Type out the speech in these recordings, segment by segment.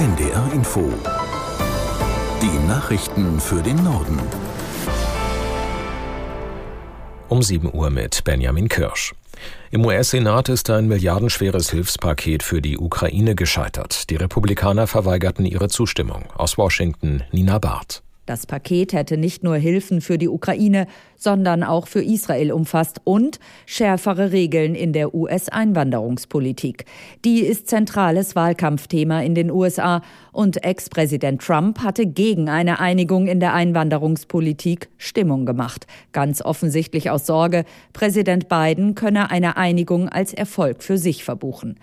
NDR Info. Die Nachrichten für den Norden. Um 7 Uhr mit Benjamin Kirsch. Im US-Senat ist ein milliardenschweres Hilfspaket für die Ukraine gescheitert. Die Republikaner verweigerten ihre Zustimmung. Aus Washington Nina Barth. Das Paket hätte nicht nur Hilfen für die Ukraine, sondern auch für Israel umfasst und schärfere Regeln in der US-Einwanderungspolitik. Die ist zentrales Wahlkampfthema in den USA und Ex-Präsident Trump hatte gegen eine Einigung in der Einwanderungspolitik Stimmung gemacht. Ganz offensichtlich aus Sorge, Präsident Biden könne eine Einigung als Erfolg für sich verbuchen.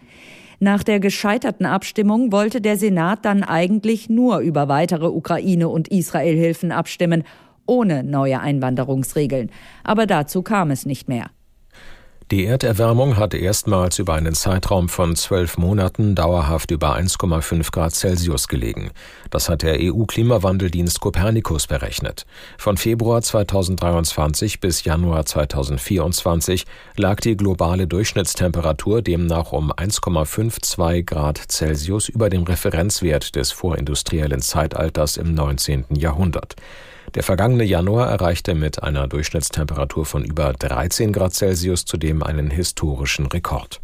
Nach der gescheiterten Abstimmung wollte der Senat dann eigentlich nur über weitere Ukraine- und Israelhilfen abstimmen, ohne neue Einwanderungsregeln. Aber dazu kam es nicht mehr. Die Erderwärmung hat erstmals über einen Zeitraum von zwölf Monaten dauerhaft über 1,5 Grad Celsius gelegen. Das hat der EU-Klimawandeldienst Copernicus berechnet. Von Februar 2023 bis Januar 2024 lag die globale Durchschnittstemperatur demnach um 1,52 Grad Celsius über dem Referenzwert des vorindustriellen Zeitalters im 19. Jahrhundert. Der vergangene Januar erreichte mit einer Durchschnittstemperatur von über 13 Grad Celsius zudem einen historischen Rekord.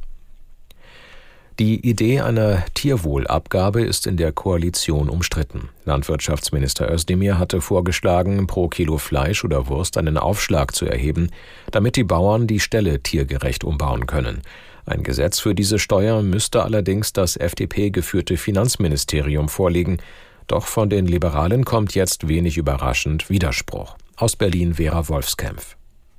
Die Idee einer Tierwohlabgabe ist in der Koalition umstritten. Landwirtschaftsminister Özdemir hatte vorgeschlagen, pro Kilo Fleisch oder Wurst einen Aufschlag zu erheben, damit die Bauern die Ställe tiergerecht umbauen können. Ein Gesetz für diese Steuer müsste allerdings das FDP geführte Finanzministerium vorlegen, doch von den Liberalen kommt jetzt wenig überraschend Widerspruch. Aus Berlin Vera Wolfskämpf.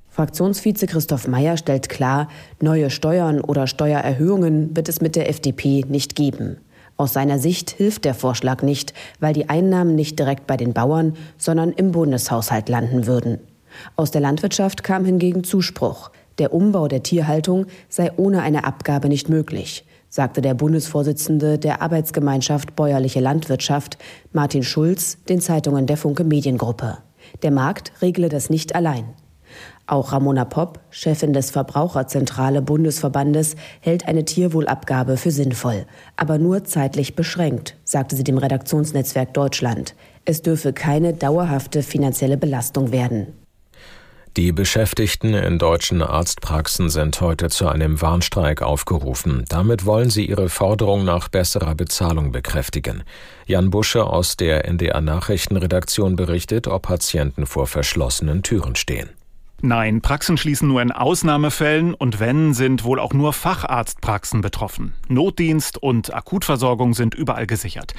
Fraktionsvize Christoph Meyer stellt klar, neue Steuern oder Steuererhöhungen wird es mit der FDP nicht geben. Aus seiner Sicht hilft der Vorschlag nicht, weil die Einnahmen nicht direkt bei den Bauern, sondern im Bundeshaushalt landen würden. Aus der Landwirtschaft kam hingegen Zuspruch. Der Umbau der Tierhaltung sei ohne eine Abgabe nicht möglich sagte der Bundesvorsitzende der Arbeitsgemeinschaft Bäuerliche Landwirtschaft, Martin Schulz, den Zeitungen der Funke Mediengruppe. Der Markt regle das nicht allein. Auch Ramona Popp, Chefin des Verbraucherzentrale Bundesverbandes, hält eine Tierwohlabgabe für sinnvoll, aber nur zeitlich beschränkt, sagte sie dem Redaktionsnetzwerk Deutschland. Es dürfe keine dauerhafte finanzielle Belastung werden. Die Beschäftigten in deutschen Arztpraxen sind heute zu einem Warnstreik aufgerufen. Damit wollen sie ihre Forderung nach besserer Bezahlung bekräftigen. Jan Busche aus der NDR Nachrichtenredaktion berichtet, ob Patienten vor verschlossenen Türen stehen. Nein, Praxen schließen nur in Ausnahmefällen und wenn, sind wohl auch nur Facharztpraxen betroffen. Notdienst und Akutversorgung sind überall gesichert.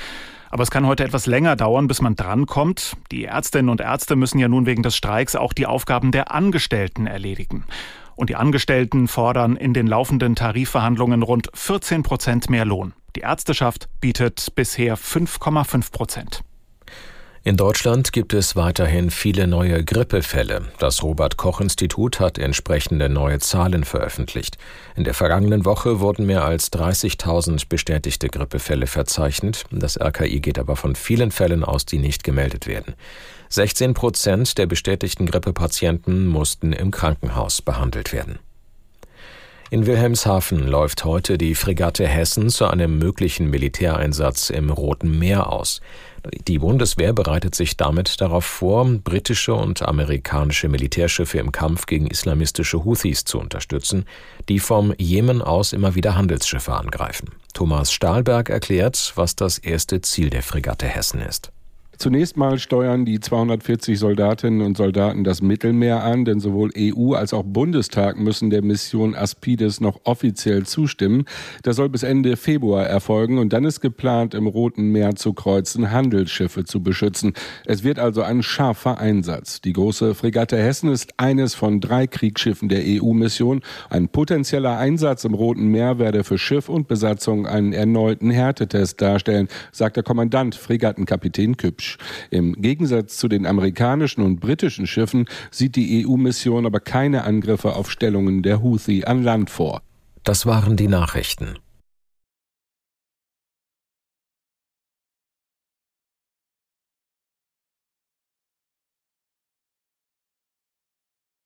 Aber es kann heute etwas länger dauern, bis man drankommt. Die Ärztinnen und Ärzte müssen ja nun wegen des Streiks auch die Aufgaben der Angestellten erledigen. Und die Angestellten fordern in den laufenden Tarifverhandlungen rund 14 Prozent mehr Lohn. Die Ärzteschaft bietet bisher 5,5 Prozent. In Deutschland gibt es weiterhin viele neue Grippefälle. Das Robert Koch Institut hat entsprechende neue Zahlen veröffentlicht. In der vergangenen Woche wurden mehr als 30.000 bestätigte Grippefälle verzeichnet. Das RKI geht aber von vielen Fällen aus, die nicht gemeldet werden. 16 Prozent der bestätigten Grippepatienten mussten im Krankenhaus behandelt werden. In Wilhelmshaven läuft heute die Fregatte Hessen zu einem möglichen Militäreinsatz im Roten Meer aus. Die Bundeswehr bereitet sich damit darauf vor, britische und amerikanische Militärschiffe im Kampf gegen islamistische Houthis zu unterstützen, die vom Jemen aus immer wieder Handelsschiffe angreifen. Thomas Stahlberg erklärt, was das erste Ziel der Fregatte Hessen ist. Zunächst mal steuern die 240 Soldatinnen und Soldaten das Mittelmeer an, denn sowohl EU als auch Bundestag müssen der Mission Aspides noch offiziell zustimmen. Das soll bis Ende Februar erfolgen und dann ist geplant, im Roten Meer zu kreuzen, Handelsschiffe zu beschützen. Es wird also ein scharfer Einsatz. Die große Fregatte Hessen ist eines von drei Kriegsschiffen der EU-Mission. Ein potenzieller Einsatz im Roten Meer werde für Schiff und Besatzung einen erneuten Härtetest darstellen, sagt der Kommandant Fregattenkapitän Kübsch. Beach. Im Gegensatz zu den amerikanischen und britischen Schiffen sieht die EU-Mission aber keine Angriffe auf Stellungen der Houthi an Land vor. Das waren die Nachrichten.